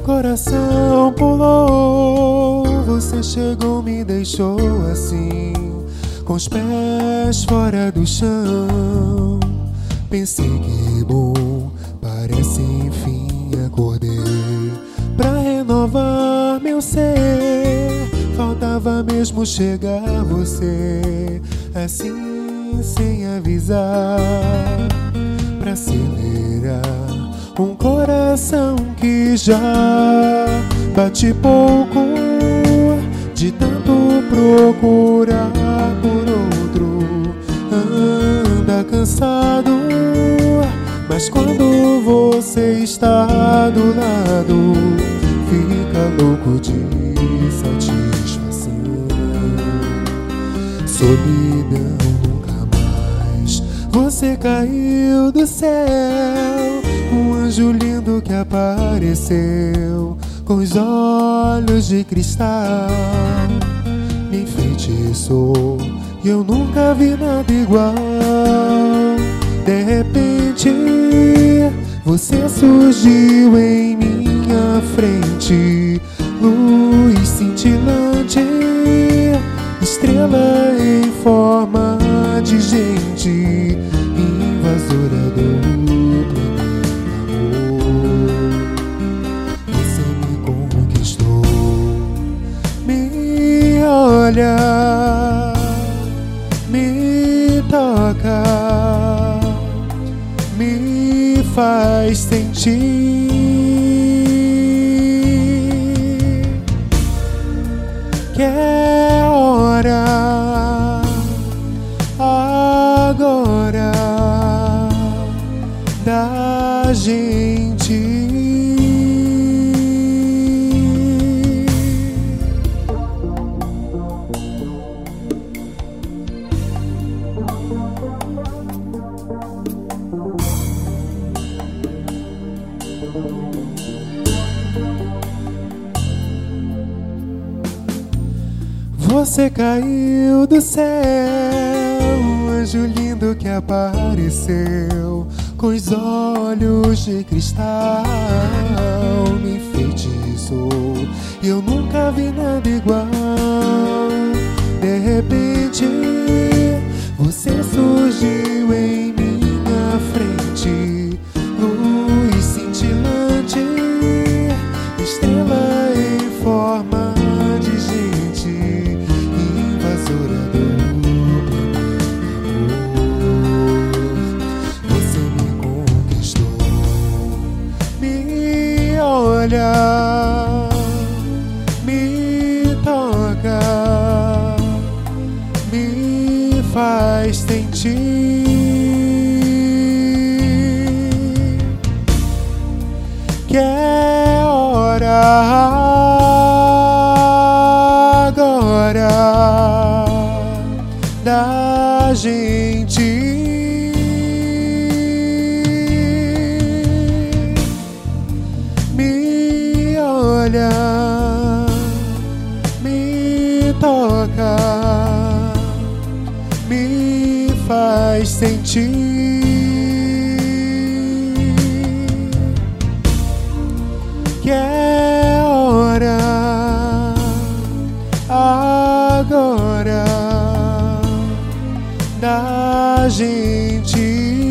coração pulou. Você chegou, me deixou assim, com os pés fora do chão. Pensei que bom, parece enfim acordei pra renovar meu ser. Faltava mesmo chegar você, assim sem avisar, pra acelerar um coração que já bate pouco de tanto procurar por outro. Anda cansado, mas quando você está do lado, fica louco de satisfação. Solidão. Você caiu do céu, um anjo lindo que apareceu com os olhos de cristal. Me enfeitiçou e eu nunca vi nada igual. De repente, você surgiu em minha frente, luz cintilante, estrela em forma de gente, me olha, me toca, me faz sentir. Que é hora agora da gente. Você caiu do céu, um anjo lindo que apareceu com os olhos de cristal. Me enfeitiçou e eu nunca vi nada igual. De repente, você surgiu em minha olha, me toca, me faz sentir. Que é hora agora da gente. Olha, me toca, me faz sentir. Que é hora agora da gente.